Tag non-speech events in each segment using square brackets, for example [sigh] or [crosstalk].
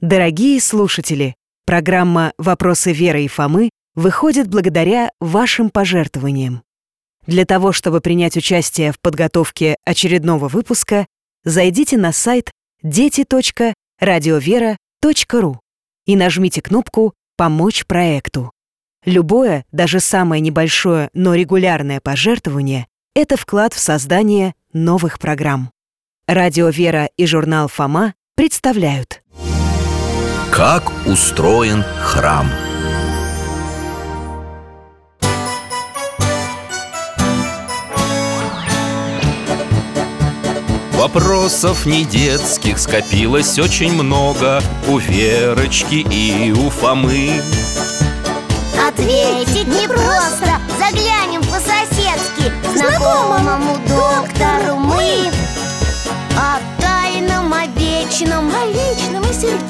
Дорогие слушатели, программа «Вопросы Веры и Фомы» выходит благодаря вашим пожертвованиям. Для того, чтобы принять участие в подготовке очередного выпуска, зайдите на сайт дети.радиовера.ру и нажмите кнопку «Помочь проекту». Любое, даже самое небольшое, но регулярное пожертвование – это вклад в создание новых программ. Радио «Вера» и журнал «Фома» представляют Как устроен храм? Вопросов не детских скопилось очень много У Верочки и у Фомы. Ответить непросто Заглянем по-соседски К Знакомому доктору мы О тайном, о вечном О личном и сердечном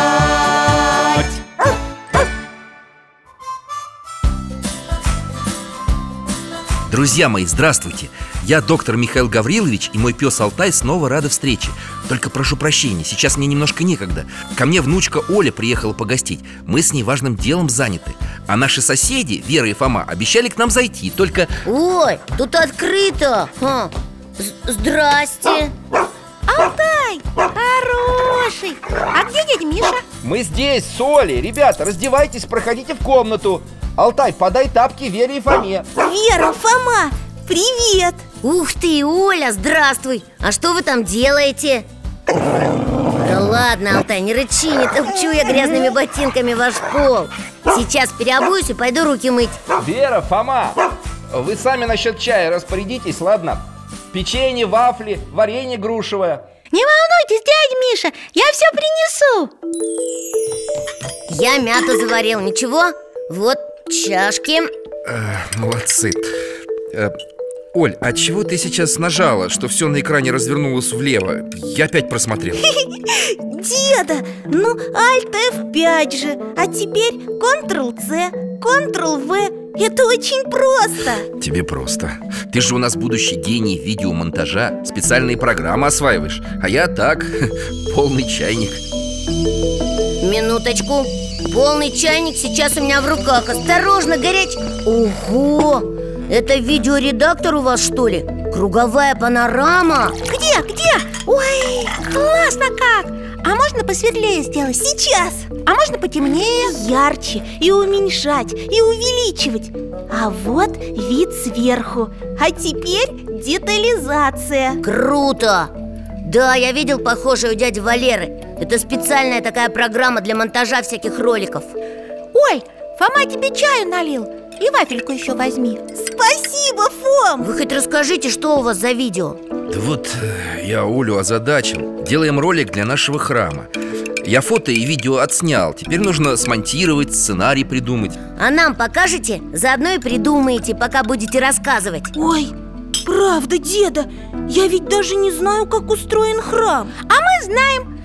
Друзья мои, здравствуйте! Я доктор Михаил Гаврилович и мой пес Алтай снова рады встрече. Только прошу прощения, сейчас мне немножко некогда. Ко мне внучка Оля приехала погостить. Мы с ней важным делом заняты. А наши соседи, Вера и Фома, обещали к нам зайти Только Ой, тут открыто. Ха. Здрасте. Алтай, хороший. А где дядя Миша? Мы здесь, с Олей. Ребята, раздевайтесь, проходите в комнату Алтай, подай тапки Вере и Фоме. Вера, Фома, привет! Ух ты, Оля, здравствуй! А что вы там делаете? Да ладно, Алтай, не рычи, не топчу я грязными ботинками ваш пол. Сейчас переобуюсь и пойду руки мыть. Вера, Фома, вы сами насчет чая распорядитесь, ладно? Печенье, вафли, варенье грушевое. Не волнуйтесь, дядя Миша, я все принесу. Я мяту заварил, ничего? Вот чашки. Молодцы. Э, Оль, а чего ты сейчас нажала, что все на экране развернулось влево? Я опять просмотрел. [laughs] Деда, ну Alt F5 же А теперь Ctrl-C, Ctrl-V Это очень просто. Тебе просто. Ты же у нас будущий гений видеомонтажа Специальные программы осваиваешь А я так, [laughs] полный чайник. Минуточку Полный чайник сейчас у меня в руках Осторожно, горяч Ого! Это видеоредактор у вас, что ли? Круговая панорама? Где, где? Ой, классно как! А можно посветлее сделать? Сейчас! А можно потемнее? Ярче И уменьшать, и увеличивать А вот вид сверху А теперь детализация Круто! Да, я видел похожее у дяди Валеры Это специальная такая программа для монтажа всяких роликов. Ой, Фома тебе чаю налил. И вафельку еще возьми. Спасибо, Фом! Вы хоть расскажите, что у вас за видео? Да вот э, я Олю озадачил. Делаем ролик для нашего храма. Я фото и видео отснял. Теперь нужно смонтировать, сценарий придумать. А нам покажете? Заодно и придумаете, пока будете рассказывать. Ой, правда, деда Я ведь даже не знаю, как устроен храм. А мы знаем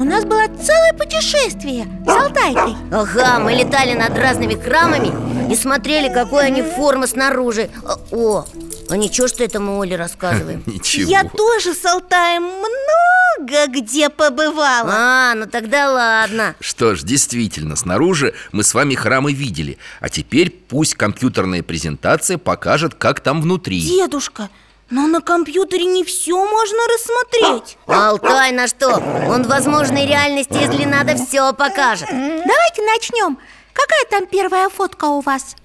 У нас было целое путешествие с Алтайкой. Ага, мы летали над разными храмами И смотрели, какой они формы снаружи. О, О, а ничего, что это мы Оле рассказываем? [laughs] Ничего. Я тоже с Алтаем много где побывала. А, ну тогда ладно. Что ж, действительно, снаружи мы с вами храмы видели. А теперь пусть компьютерная презентация покажет, как там внутри. Дедушка, но на компьютере не все можно рассмотреть. Алтай на что? Он в возможной реальности, если надо, все покажет. Давайте начнем Какая там первая фотка у вас?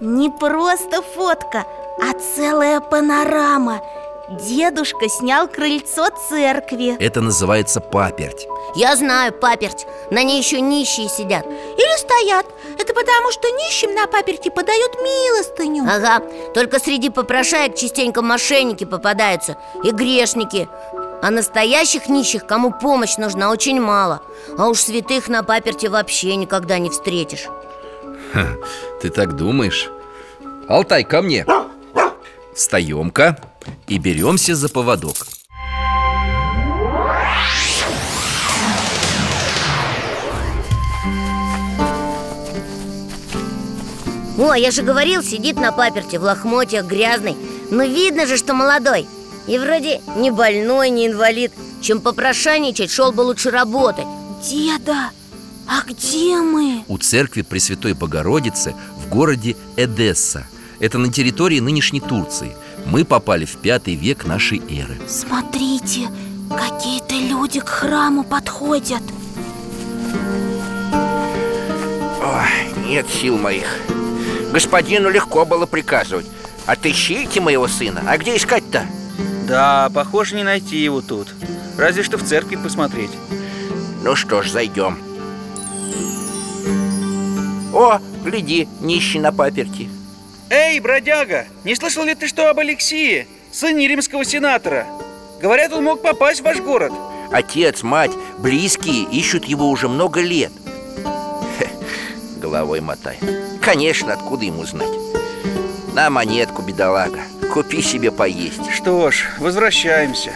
Не просто фотка, а целая панорама. Дедушка снял крыльцо церкви. Это называется паперть. Я знаю, паперть. На ней еще нищие сидят. Или стоят Это потому, что нищим на паперти подают милостыню. Ага, только среди попрошаек частенько мошенники попадаются И грешники. А настоящих нищих, кому помощь нужна, очень мало. А уж святых на паперти вообще никогда не встретишь. Ха, Ты так думаешь? Алтай, ко мне. Встаем-ка и беремся за поводок О, я же говорил, сидит на паперте в лохмотьях грязный. Но видно же, что молодой. И вроде не больной, не инвалид. Чем попрошайничать, шел бы лучше работать. Деда, а где мы? У церкви Пресвятой Богородицы в городе Эдесса. Это на территории нынешней Турции. Мы попали в пятый век нашей эры. Смотрите, какие-то люди к храму подходят. Ой, нет сил моих Господину легко было приказывать. Отыщите моего сына. А где искать-то? Да, похоже, не найти его тут. Разве что в церкви посмотреть. Ну что ж, зайдем. О, гляди, нищий на паперти. Эй, бродяга, не слышал ли ты что об Алексее, сыне римского сенатора? Говорят, он мог попасть в ваш город. Отец, мать, близкие ищут его уже много лет Головой мотай. Конечно, откуда ему знать? На монетку, бедолага. Купи себе поесть. Что ж, возвращаемся.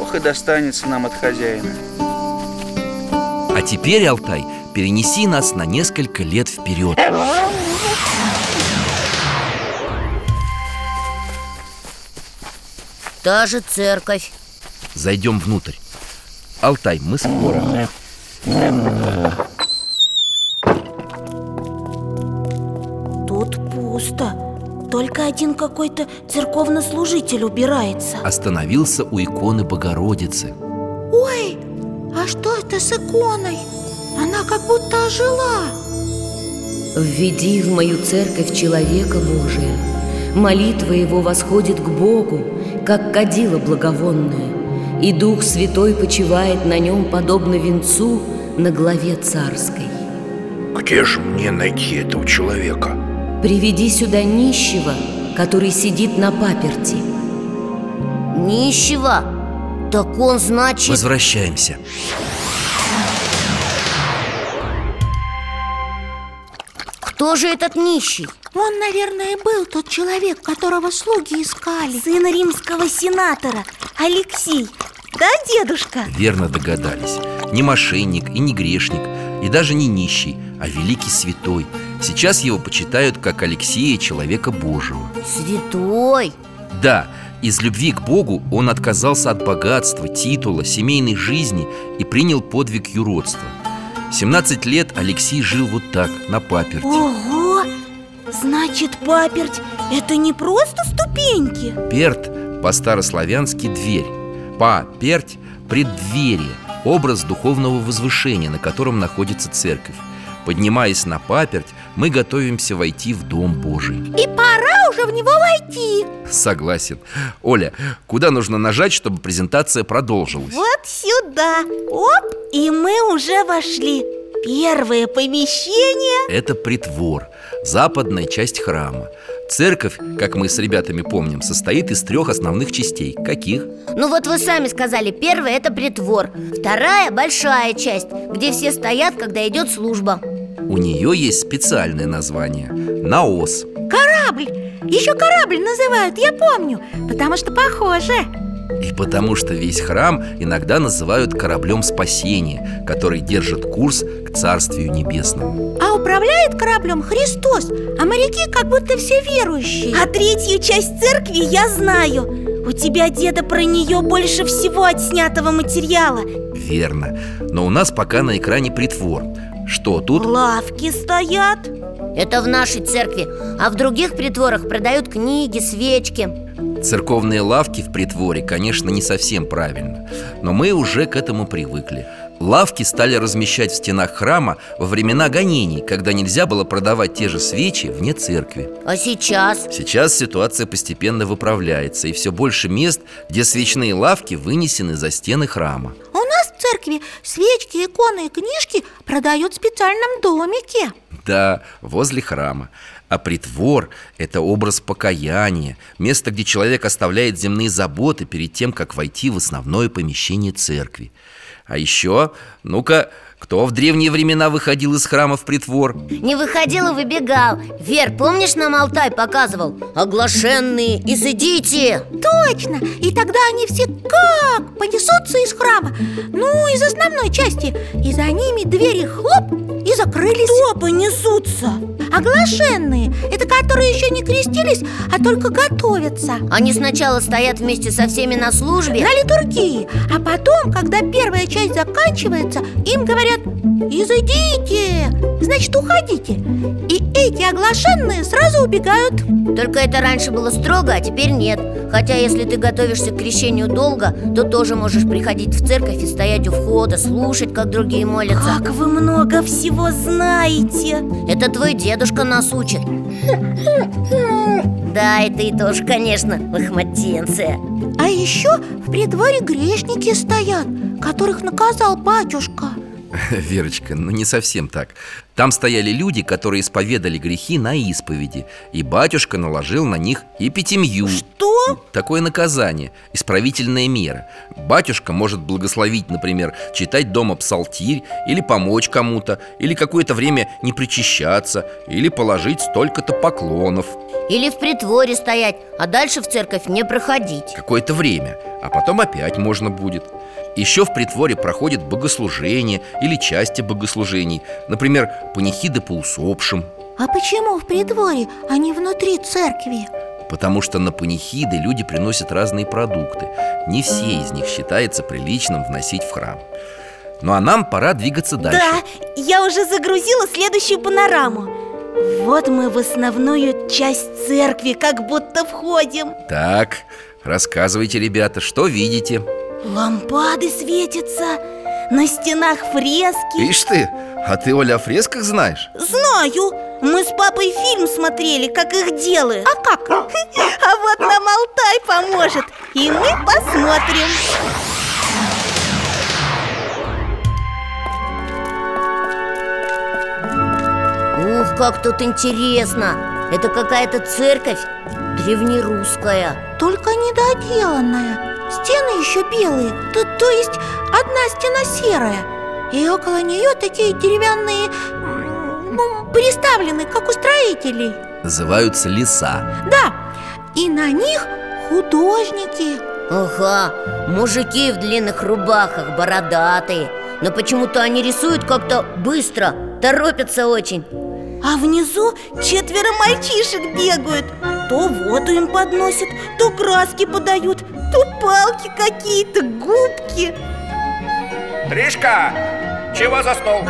Ох и достанется нам от хозяина. А теперь, Алтай, перенеси нас на несколько лет вперед. Та же церковь. Зайдем внутрь. Алтай, мы скоро пусто Только один какой-то церковнослужитель убирается. Остановился у иконы Богородицы. Ой, а что это с иконой? Она как будто ожила. Введи в мою церковь человека Божия. Молитва его восходит к Богу, как кадило благовонное И Дух Святой почивает на нем, подобно венцу на главе царской. Где же мне найти этого человека? Приведи сюда нищего, который сидит на паперти Нищего? Так он, значит... Возвращаемся Кто же этот нищий? Он, наверное, был тот человек, которого слуги искали Сын римского сенатора, Алексей Да, дедушка? Верно догадались Не мошенник и не грешник И даже не нищий, а великий святой Сейчас его почитают как Алексея, человека Божьего. Святой! Да, из любви к Богу он отказался от богатства, титула, семейной жизни И принял подвиг юродства. 17 лет Алексей жил вот так, на паперти. Ого! Значит, паперть – это не просто ступеньки? Перт по-старославянски дверь. Па-перть – преддверие Образ духовного возвышения, на котором находится церковь. Поднимаясь на паперть, мы готовимся войти в Дом Божий. И пора уже в него войти. Согласен. Оля, куда нужно нажать, чтобы презентация продолжилась? Вот сюда. Оп, и мы уже вошли. Первое помещение. Это притвор, западная часть храма. Церковь, как мы с ребятами помним, состоит из трех основных частей. Каких? Ну вот вы сами сказали, первая это притвор. Вторая большая часть, где все стоят, когда идет служба У нее есть специальное название Наос. Корабль! Еще корабль называют, я помню Потому что похоже. И потому что весь храм иногда называют кораблем спасения Который держит курс к Царствию Небесному. А управляет кораблем Христос А моряки как будто все верующие. А третью часть церкви я знаю. У тебя, деда, про нее больше всего отснятого материала. Верно. Но у нас пока на экране притвор Что тут? Лавки стоят. Это в нашей церкви А в других притворах продают книги, свечки. Церковные лавки в притворе, конечно, не совсем правильно Но мы уже к этому привыкли. Лавки стали размещать в стенах храма во времена гонений Когда нельзя было продавать те же свечи вне церкви. А сейчас? Сейчас ситуация постепенно выправляется И все больше мест, где свечные лавки вынесены за стены храма церкви свечки, иконы и книжки продают в специальном домике. Да, возле храма. А притвор – это образ покаяния Место, где человек оставляет земные заботы Перед тем, как войти в основное помещение церкви. А еще, ну-ка, Кто в древние времена выходил из храма в притвор? Не выходил и выбегал. Вер, помнишь, нам Алтай показывал? Оглашенные, изыдите. Точно! И тогда они все как понесутся из храма. Ну, из основной части. И за ними двери хлоп и закрылись. Кто понесутся? Оглашенные. Это которые еще не крестились, а только готовятся. Они сначала стоят вместе со всеми на службе. На литургии. А потом, когда первая часть заканчивается Им говорят «Изыдите!» Значит, уходите. И эти оглашенные сразу убегают. Только это раньше было строго, а теперь нет. Хотя если ты готовишься к крещению долго То тоже можешь приходить в церковь и стоять у входа Слушать, как другие молятся. Как вы много всего знаете. Это твой дедушка нас учит. [laughs] Да, и ты тоже, конечно, лохматенция А еще в придворе грешники стоят Которых наказал батюшка [laughs] Верочка, ну не совсем так. Там стояли люди, которые исповедали грехи на исповеди И батюшка наложил на них эпитемью. Что? Такое наказание, исправительная мера. Батюшка может благословить, например, читать дома псалтирь Или помочь кому-то Или какое-то время не причащаться Или положить столько-то поклонов. Или в притворе стоять, а дальше в церковь не проходить. Какое-то время, а потом опять можно будет еще в притворе проходит богослужение или части богослужений Например, панихиды по усопшим. А почему в придворе, а не внутри церкви? Потому что на панихиды люди приносят разные продукты. Не все из них считается приличным вносить в храм. Ну а нам пора двигаться дальше. Да, я уже загрузила следующую панораму. Вот мы в основную часть церкви как будто входим. Так, рассказывайте, ребята, что видите? Лампады светятся, на стенах фрески. Ишь ты, а ты, Оля, о фресках знаешь? Знаю, мы с папой фильм смотрели, как их делают. А как? А [laughs] вот нам Алтай поможет, и мы посмотрим. Ух, как тут интересно. Это какая-то церковь древнерусская. Только недоделанная Стены еще белые, то, то есть одна стена серая. И около нее такие деревянные, ну, приставлены, как у строителей. Называются леса. Да, и на них художники. Ага, мужики в длинных рубахах, бородатые. Но почему-то они рисуют как-то быстро, торопятся очень. А внизу четверо мальчишек бегают То воду им подносят, то краски подают То палки какие-то, губки Тришка, чего заснул?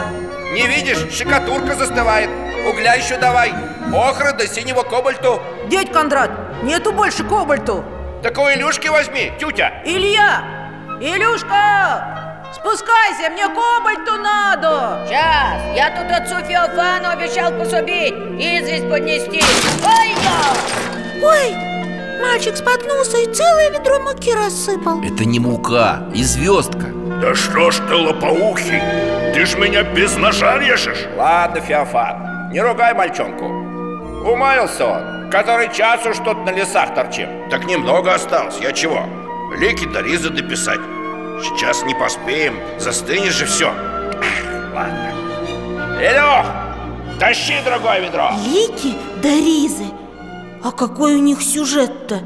Не видишь, шикатурка застывает Угля еще давай Охры до синего кобальту Дядь Кондрат, нету больше кобальту Так у Илюшки возьми, тютя Илья! Илюшка! Спускайся, мне кобальту надо! Сейчас, я тут отцу Феофану обещал пособить Известь поднести Ой-я! Ой, мальчик споткнулся и целое ведро муки рассыпал Это не мука, и звездка Да что ж ты лопоухий? Ты ж меня без ножа режешь Ладно, Феофан, не ругай мальчонку Умаился он, который час уж тут на лесах торчим Так немного осталось, я чего? Лики до ризы дописать Сейчас не поспеем, застынешь же все Ладно. Илюх, тащи другое ведро. Лики да ризы. А какой у них сюжет-то?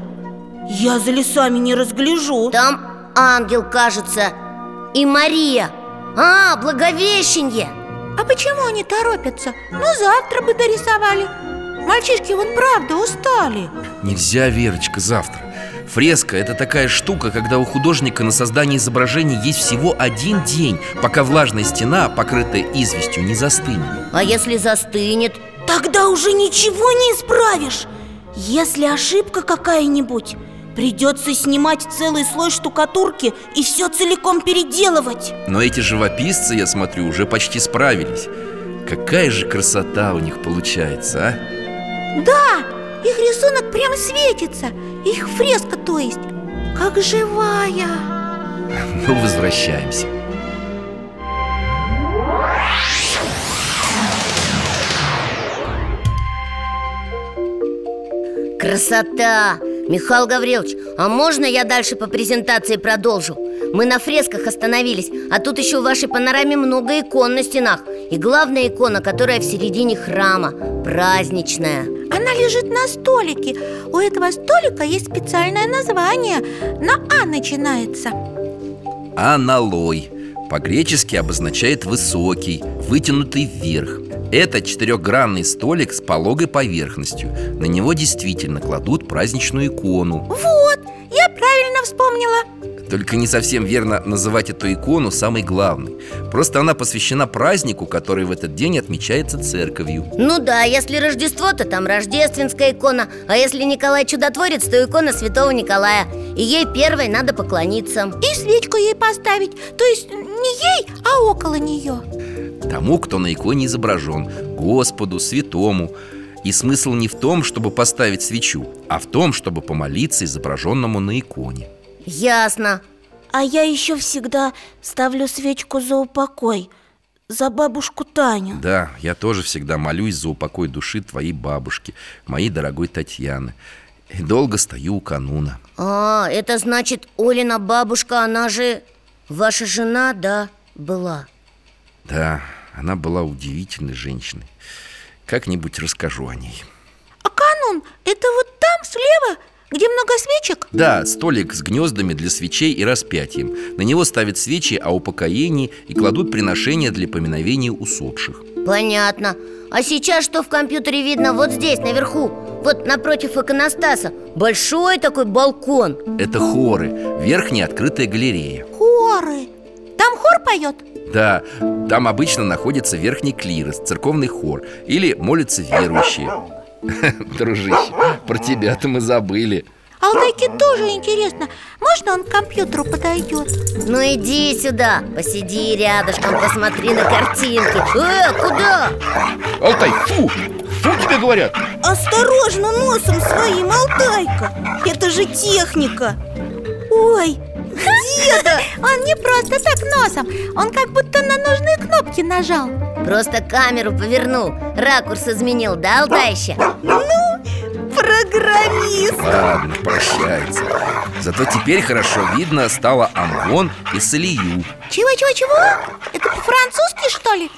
Я за лесами не разгляжу. Там ангел, кажется, и Мария. А, Благовещенье. А почему они торопятся? Ну, завтра бы дорисовали. Мальчишки вон правда устали. Нельзя, Верочка, завтра Фреска – это такая штука, когда у художника на создание изображений есть всего один день Пока влажная стена, покрытая известью, не застынет. А если застынет? Тогда уже ничего не исправишь. Если ошибка какая-нибудь Придется снимать целый слой штукатурки и все целиком переделывать. Но эти живописцы, я смотрю, уже почти справились. Какая же красота у них получается, а? Да, их рисунок прям светится Их фреска, то есть Как живая [laughs] Ну, возвращаемся Красота! Михаил Гаврилович, а можно я дальше по презентации продолжу? Мы на фресках остановились А тут еще в вашей панораме много икон на стенах И главная икона, которая в середине храма Праздничная. Она лежит на столике. У этого столика есть специальное название. На А начинается. Аналой. По-гречески обозначает высокий, вытянутый вверх Это четырехгранный столик с пологой поверхностью. На него действительно кладут праздничную икону. Вот, вспомнила. Только не совсем верно называть эту икону самой главной. Просто она посвящена празднику, который в этот день отмечается церковью. Ну да, если Рождество, то там рождественская икона А если Николай Чудотворец, то икона Святого Николая. И ей первой надо поклониться. И свечку ей поставить То есть не ей, а около нее. Тому, кто на иконе изображен Господу, святому И смысл не в том, чтобы поставить свечу А в том, чтобы помолиться изображенному на иконе. Ясно. А я еще всегда ставлю свечку за упокой За бабушку Таню. Да, я тоже всегда молюсь за упокой души твоей бабушки Моей дорогой Татьяны. И долго стою у кануна. А, это значит, Олина бабушка, она же ваша жена, да, была? Да, она была удивительной женщиной Как-нибудь расскажу о ней. А канун, это вот там слева, где много свечек? Да, столик с гнездами для свечей и распятием. На него ставят свечи о упокоении и кладут приношения для поминовения усопших. Понятно. А сейчас что в компьютере видно? Вот здесь, наверху? Вот напротив иконостаса. Большой такой балкон. Это хоры, верхняя открытая галерея. Хоры. Там хор поет? Да, там обычно находится верхний клирос, церковный хор Или молятся верующие [laughs] Дружище, про тебя-то мы забыли Алтайке тоже интересно Можно он к компьютеру подойдет? Ну иди сюда, посиди рядышком, посмотри на картинки Э, куда? Алтай, фу! Фу тебе говорят! Осторожно носом своим, Алтайка Это же техника Ой, деда Он не просто так носом Он как будто на нужные кнопки нажал Просто камеру повернул Ракурс изменил, да, Алтайща? Ну, программист Ладно, прощается Зато теперь хорошо видно стало Амвон и Салию Чего-чего-чего? Это по-французски, что ли?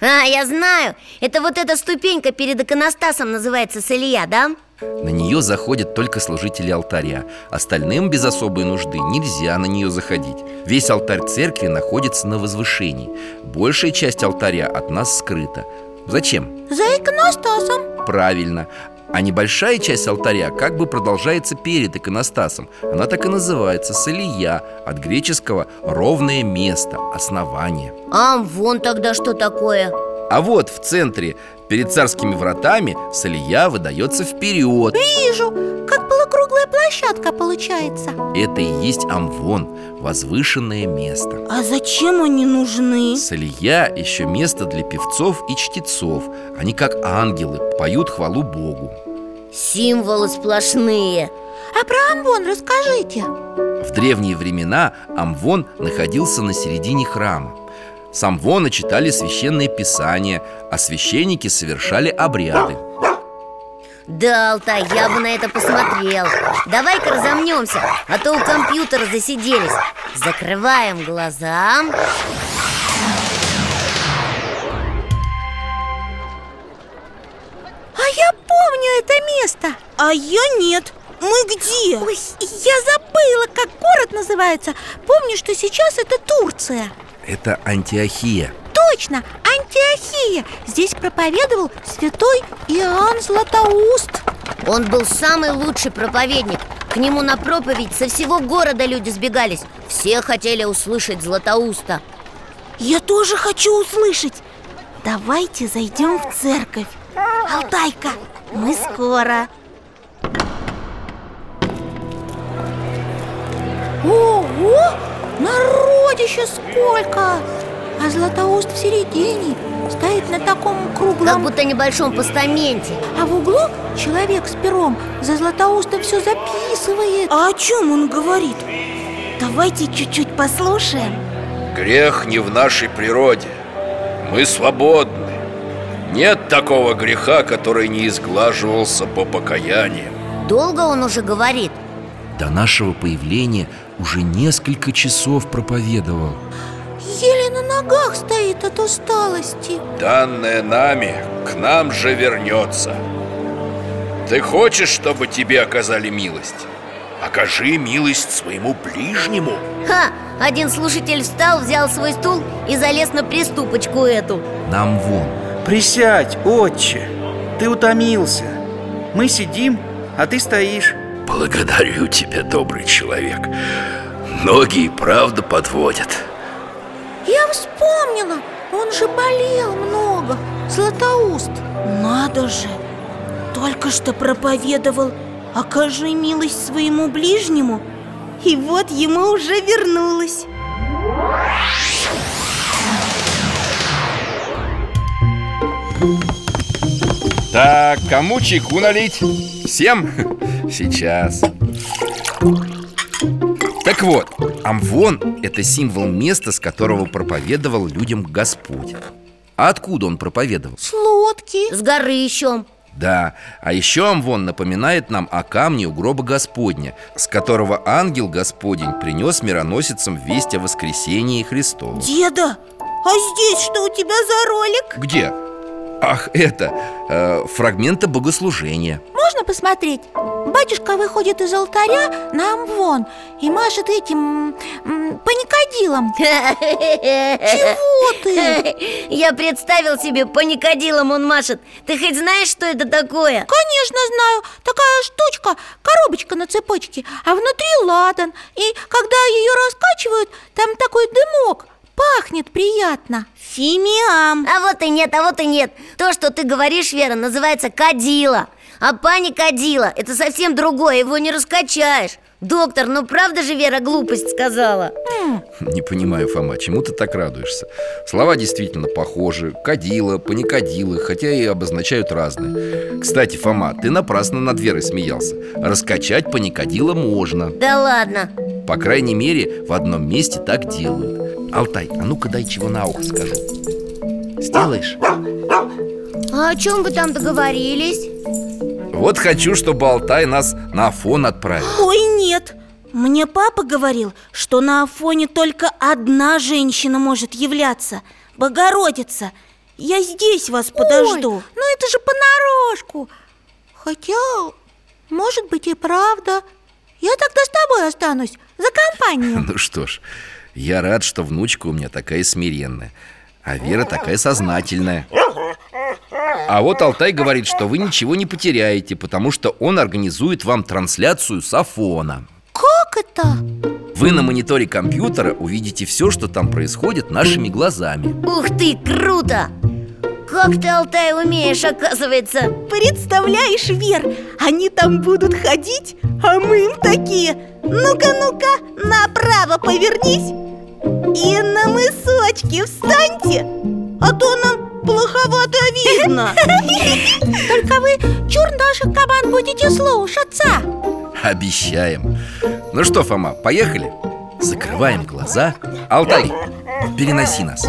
А, я знаю Это вот эта ступенька перед иконостасом называется Салия, да? На нее заходят только служители алтаря. Остальным без особой нужды нельзя на нее заходить. Весь алтарь церкви находится на возвышении. Большая часть алтаря от нас скрыта. Зачем? За иконостасом. Правильно. А небольшая часть алтаря как бы продолжается перед иконостасом. Она так и называется Салия От греческого «ровное место», «основание» А вон тогда что такое? А вот в центре, перед царскими вратами, Салия выдается вперед. Вижу, как полукруглая площадка получается. Это и есть Амвон, возвышенное место. А зачем они нужны? Салия еще место для певцов и чтецов. Они как ангелы, поют хвалу Богу. Символы сплошные. А про Амвон расскажите. В древние времена Амвон находился на середине храма с Амвона читали священные писания, а священники совершали обряды. Да, Алтай, я бы на это посмотрел. Давай-ка разомнемся, а то у компьютера засиделись. Закрываем глаза. А я помню это место. А я нет. Мы где? Ой, я забыла, как город называется. Помню, что сейчас это Турция Это Антиохия. Точно, Антиохия. Здесь проповедовал святой Иоанн Златоуст. Он был самый лучший проповедник. К нему на проповедь со всего города люди сбегались. Все хотели услышать Златоуста. Я тоже хочу услышать. Давайте зайдем в церковь. Алтайка, мы скоро. Ого, народище сколько! А Златоуст в середине Стоит на таком круглом Как будто небольшом постаменте А в углу человек с пером За Златоустом все записывает А о чем он говорит? Давайте чуть-чуть послушаем Грех не в нашей природе Мы свободны Нет такого греха, который не изглаживался по покаяниям Долго он уже говорит? До нашего появления уже несколько часов проповедовал. Еле на ногах стоит от усталости. Данное нами к нам же вернется. Ты хочешь, чтобы тебе оказали милость? Окажи милость своему ближнему. Ха! Один слушатель встал, взял свой стул и залез на приступочку эту. Нам вон. Присядь, отче. Ты утомился. Мы сидим, а ты стоишь Благодарю тебя, добрый человек. Ноги и правда подводят. Я вспомнила, он же болел много. Златоуст. Надо же. Только что проповедовал. Окажи милость своему ближнему. И вот ему уже вернулась Так, кому чайку налить? Всем? Сейчас Так вот, Амвон – это символ места, с которого проповедовал людям Господь А откуда он проповедовал? С лодки С горы еще Да, а еще Амвон напоминает нам о камне у гроба Господня С которого ангел Господень принес мироносицам весть о воскресении Христова Деда, а здесь что у тебя за ролик? Где? Ах, это, э, фрагменты богослужения Можно посмотреть? Батюшка выходит из алтаря на Амвон И машет этим м, паникодилом [laughs] Чего ты? Я представил себе, по никодилам он машет Ты хоть знаешь, что это такое? Конечно знаю Такая штучка, коробочка на цепочке А внутри ладан И когда ее раскачивают, там такой дымок Пахнет приятно. Фимиам. А вот и нет, а вот и нет. То, что ты говоришь, Вера, называется кадила. А паникодила – это совсем другое, его не раскачаешь. Доктор, ну правда же Вера глупость сказала? Не понимаю, Фома, чему ты так радуешься? Слова действительно похожи Кадила, паникодилы, хотя и обозначают разные. Кстати, Фома, ты напрасно над Верой смеялся. Раскачать паникодила можно. Да ладно. По крайней мере, в одном месте так делают Алтай, а ну-ка дай чего на ухо скажу. Сделаешь? А о чем вы там договорились? Вот хочу, чтобы Алтай нас на Афон отправил. Ой, нет. Мне папа говорил, что на Афоне только одна женщина может являться. Богородица. Я здесь вас подожду. Ой, ну это же понарошку. Хотя, может быть и правда. Я тогда с тобой останусь, за компанию. [laughs] Ну что ж, я рад, что внучка у меня такая смиренная А Вера такая сознательная А вот Алтай говорит, что вы ничего не потеряете Потому что он организует вам трансляцию с Афона Как это? Вы на мониторе компьютера увидите все, что там происходит нашими глазами Ух ты, круто! Как ты, Алтай, умеешь, оказывается. Представляешь, Вер, они там будут ходить, а мы им такие Ну-ка, ну-ка, направо повернись И на мысочки встаньте А то нам плоховато видно [laughs] Только вы чур наших команд будете слушаться. Обещаем. Ну что, Фома, поехали? Закрываем глаза. Алтай, переноси нас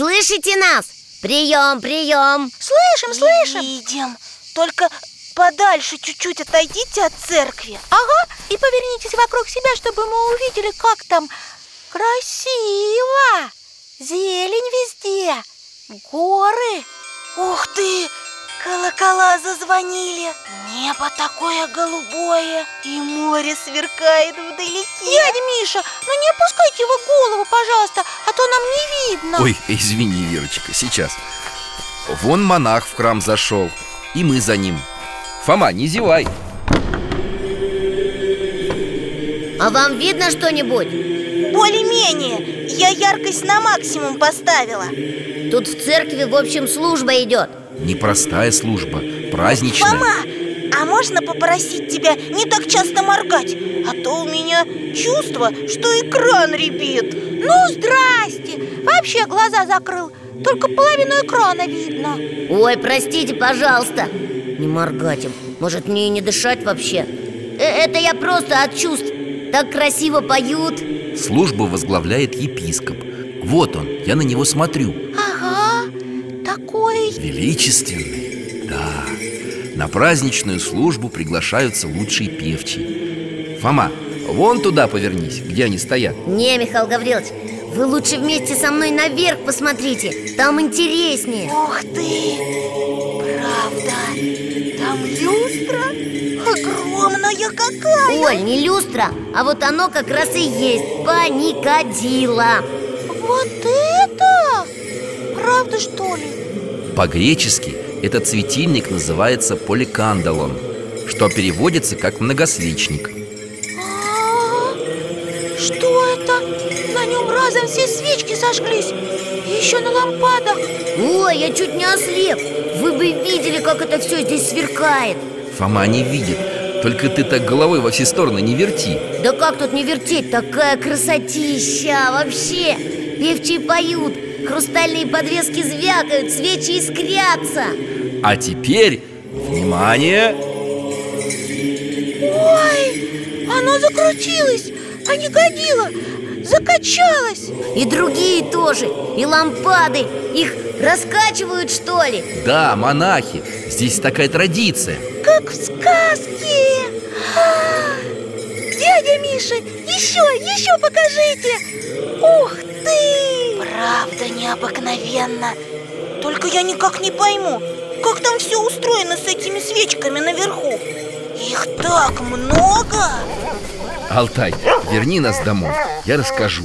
слышите нас? Прием, прием. Слышим, слышим. Видим, только подальше чуть-чуть отойдите от церкви. Ага, и повернитесь вокруг себя, чтобы мы увидели, как там красиво. Зелень везде, горы. Ух ты, колокола зазвонили. Небо такое голубое И море сверкает вдалеке. Дядя Миша, ну не опускайте его голову, пожалуйста, а то нам не видно. Ой, извини, Верочка, сейчас. Вон монах в храм зашел И мы за ним. Фома, не зевай. А вам видно что-нибудь? Более-менее, я яркость на максимум поставила. Тут в церкви, в общем, служба идет Непростая служба, праздничная. Мама, а можно попросить тебя не так часто моргать? А то у меня чувство, что экран ребит Ну, здрасте, вообще глаза закрыл Только половину экрана видно. Ой, простите, пожалуйста. Не моргать им, может мне и не дышать вообще? Э, Это я просто от чувств. Так красиво поют. Службу возглавляет епископ. Вот он, я на него смотрю Величественный, да На праздничную службу приглашаются лучшие певчие Фома, вон туда повернись, где они стоят Не, Михаил Гаврилович, вы лучше вместе со мной наверх посмотрите Там интереснее Ух ты! Правда, там люстра огромная какая Оль, не люстра, а вот оно как раз и есть Паникадило Вот это? Правда что ли? По-гречески этот светильник называется поликандалон Что переводится как многосвечник А, Что это? На нем разом все свечки зажглись И еще на лампадах. Ой, я чуть не ослеп. Вы бы видели, как это все здесь сверкает. Фома не видит. Только ты так головой во все стороны не верти. Да как тут не вертеть, такая красотища Вообще, певчие поют Хрустальные подвески звякают, свечи искрятся. А теперь, внимание, Ой, оно закрутилось, а не годило Закачалось. И другие тоже, и лампады Их раскачивают, что ли? да, монахи, здесь такая традиция. Как в сказке. А, Дядя Миша, еще, еще покажите. Ух ты! Правда необыкновенно. Только я никак не пойму Как там все устроено с этими свечками наверху? Их так много! Алтай, верни нас домой, я расскажу.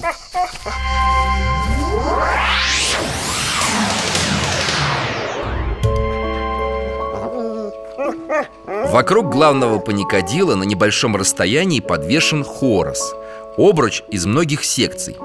Вокруг главного паникадила на небольшом расстоянии подвешен хорос Обруч из многих секций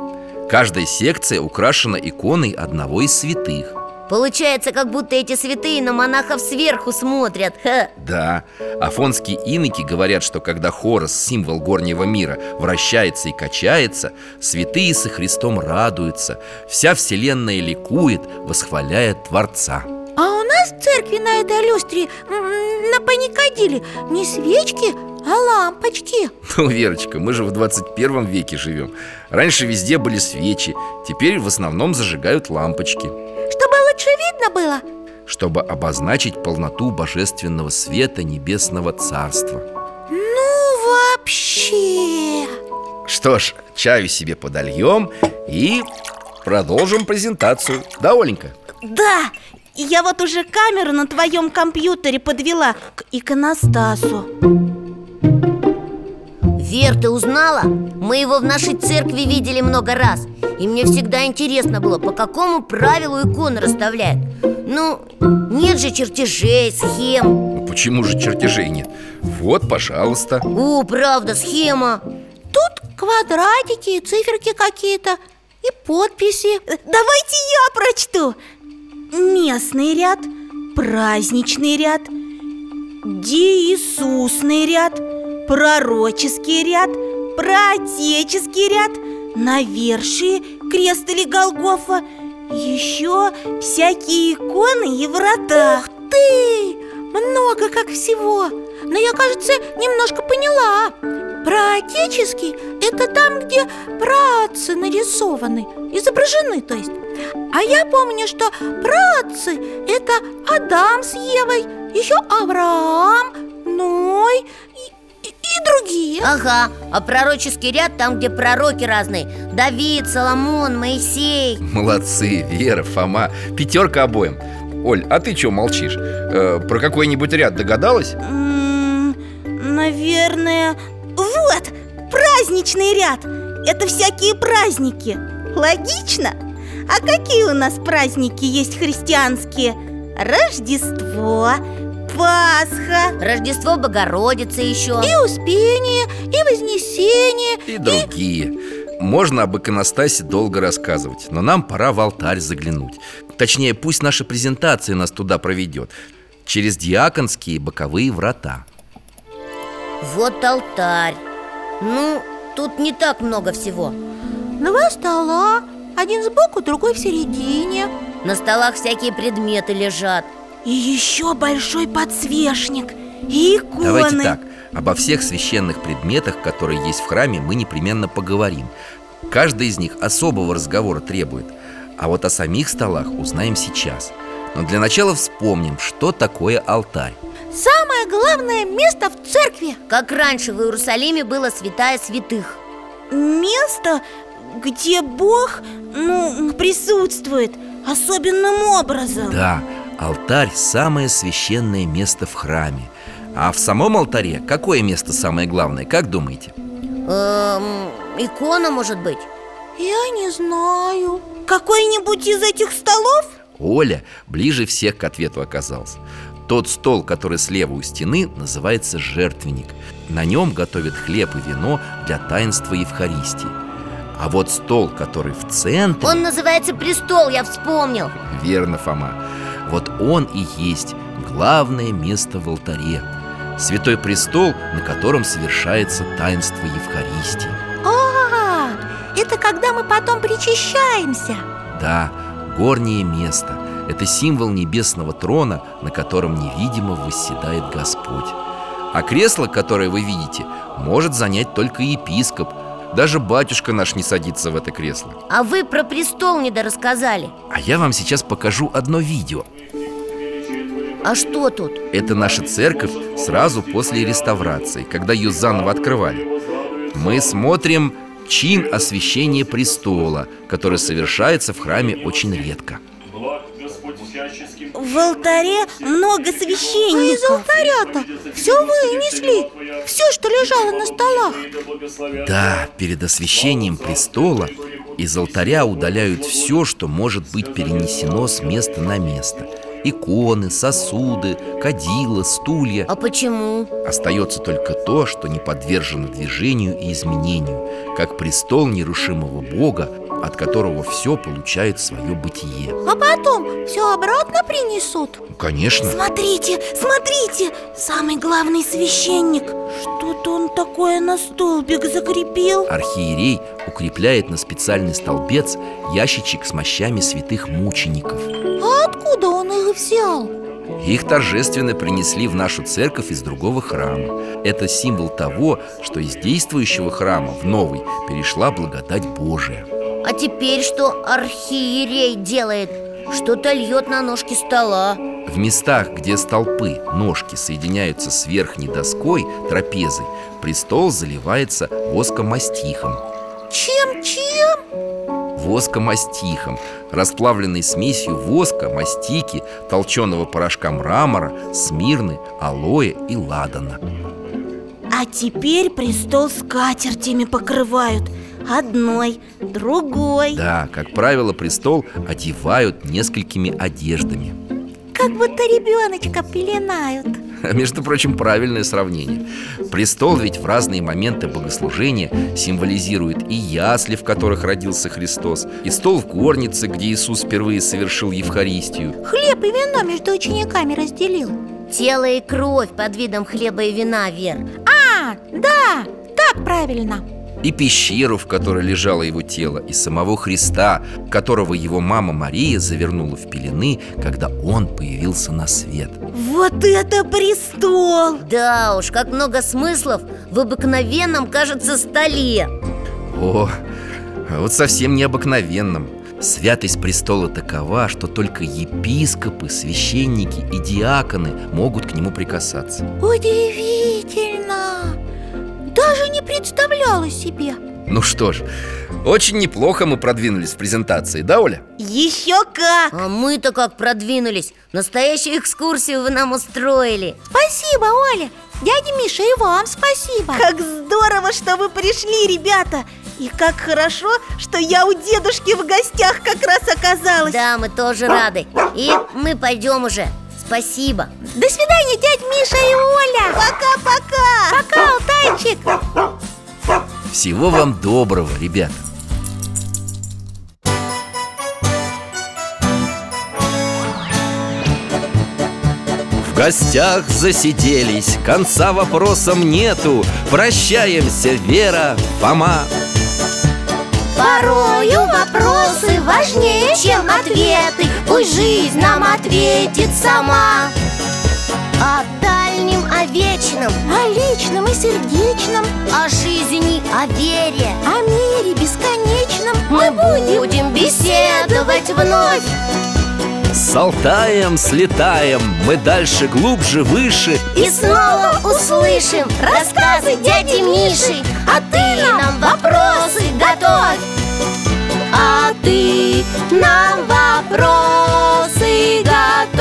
Каждая секция украшена иконой одного из святых. Получается, как будто эти святые на монахов сверху смотрят. Ха. Да, афонские иноки говорят, что когда Хорос, символ горнего мира, вращается и качается Святые со Христом радуются. Вся вселенная ликует, восхваляя Творца. А у нас в церкви на этой люстре На паникадиле не свечки, а лампочки. Ну, Верочка, мы же в 21 веке живем Раньше везде были свечи, теперь в основном зажигают лампочки. Чтобы лучше видно было? Чтобы обозначить полноту божественного света небесного царства. Ну вообще! Что ж, чаю себе подольем и продолжим презентацию. Да, Оленька? Да, я вот уже камеру на твоем компьютере подвела к иконостасу Вер, ты узнала? Мы его в нашей церкви видели много раз. И мне всегда интересно было, по какому правилу иконы расставляют. Ну, нет же чертежей, схем. Ну, Почему же чертежей нет? Вот, пожалуйста. О, правда, схема. Тут квадратики и циферки какие-то И подписи. Давайте я прочту. Местный ряд, праздничный ряд Деисусный ряд Пророческий ряд Проотеческий ряд Навершие, крест или Голгофа. Еще всякие иконы и врата. Ух ты! Много как всего. Но я, кажется, немножко поняла. Проотеческий – это там, где праотцы нарисованы Изображены, то есть. А я помню, что праотцы – это Адам с Евой Еще Авраам, Ной и- другие Ага, а пророческий ряд там, где пророки разные Давид, Соломон, Моисей Молодцы, Вера, Фома Пятерка обоим Оль, а ты чего молчишь? Э, про какой-нибудь ряд догадалась? М, Наверное, вот, праздничный ряд Это всякие праздники Логично? А какие у нас праздники есть христианские? Рождество, Пасха. Рождество Богородицы еще. И Успение, и Вознесение И другие. Можно об иконостасе долго рассказывать Но нам пора в алтарь заглянуть. Точнее, пусть наша презентация нас туда проведет. Через диаконские боковые врата. Вот алтарь. Ну, тут не так много всего. Два стола, один сбоку, другой в середине. На столах всякие предметы лежат И еще большой подсвечник И иконы. Давайте так, обо всех священных предметах, которые есть в храме, мы непременно поговорим. Каждый из них особого разговора требует. А вот о самих столах узнаем сейчас. Но для начала вспомним, что такое алтарь. Самое главное место в церкви. Как раньше в Иерусалиме было святая святых. Место, где Бог, ну, присутствует особенным образом. Да, алтарь – самое священное место в храме. А в самом алтаре какое место самое главное, как думаете? Эм, икона, может быть? Я не знаю. Какой-нибудь из этих столов? Оля ближе всех к ответу оказался Тот стол, который слева у стены, называется жертвенник На нем готовят хлеб и вино для таинства Евхаристии. А вот стол, который в центре Он называется престол, я вспомнил. Верно, Фома Вот он и есть главное место в алтаре. Святой престол, на котором совершается таинство Евхаристии. А, это когда мы потом причащаемся. Да, горнее место. Это символ небесного трона, на котором невидимо восседает Господь. А кресло, которое вы видите, может занять только епископ. Даже батюшка наш не садится в это кресло. А вы про престол не дорассказали А я вам сейчас покажу одно видео А что тут? Это наша церковь сразу после реставрации, когда ее заново открывали. Мы смотрим чин освящения престола, который совершается в храме очень редко. В алтаре много священников. А из алтаря-то все вынесли Все, что лежало на столах. Да, перед освящением престола из алтаря удаляют все, что может быть перенесено с места на место Иконы, сосуды, кадила, стулья. А почему? Остается только то, что не подвержено движению и изменению Как престол нерушимого Бога, от которого все получает свое бытие. А потом все обратно принесут? Ну, Конечно. Смотрите, смотрите, самый главный священник! Что-то он такое на столбик закрепил? Архиерей укрепляет на специальный столбец ящичек с мощами святых мучеников. А откуда их взял? Их торжественно принесли в нашу церковь из другого храма Это символ того, что из действующего храма в новый перешла благодать Божия А теперь что архиерей делает? Что-то льет на ножки стола В местах, где столпы, ножки соединяются с верхней доской, трапезой Престол заливается воскомастихом Чем-чем? Воскомастихом Расплавленной смесью воска, мастики, толченого порошка мрамора, смирны, алоэ и ладана. А теперь престол скатертями покрывают. Одной, другой. Да, как правило, престол одевают несколькими одеждами. Как будто ребеночка пеленают [laughs] Между прочим, правильное сравнение. Престол ведь в разные моменты богослужения символизирует и ясли, в которых родился Христос И стол в горнице, где Иисус впервые совершил Евхаристию. Хлеб и вино между учениками разделил. Тело и кровь под видом хлеба и вина, Вер А, да, так правильно И пещеру, в которой лежало его тело И самого Христа, которого его мама Мария завернула в пелены Когда он появился на свет Вот это престол! Да уж, как много смыслов в обыкновенном, кажется, столе О, вот совсем необыкновенным Святость престола такова, что только епископы, священники и диаконы могут к нему прикасаться Удивительно! Даже не представляла себе. Ну что ж, очень неплохо мы продвинулись в презентации, да, Оля? Еще как! А мы-то как продвинулись? Настоящую экскурсию вы нам устроили. Спасибо, Оля! Дядя Миша, и вам спасибо. Как здорово, что вы пришли, ребята. И как хорошо, что я у дедушки в гостях как раз оказалась. Да, мы тоже рады. И мы пойдем уже Спасибо. До свидания, дядь Миша и Оля. Пока-пока. Пока, Алтайчик. Всего вам доброго, ребята. В гостях засиделись, конца вопросам нету. Прощаемся, Вера, Фома Порою вопросы важнее, чем ответы. Пусть жизнь нам ответит сама. О дальнем, о вечном О личном и сердечном. О жизни, о вере О мире бесконечном. Будем беседовать вновь. С Алтаем слетаем Мы дальше, глубже, выше. И снова услышим рассказы дяди Миши А ты нам вопросы готовь А ты нам вопросы готовь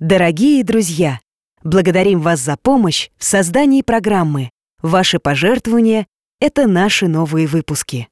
Дорогие друзья, благодарим вас за помощь в создании программы. Ваши пожертвования – это наши новые выпуски.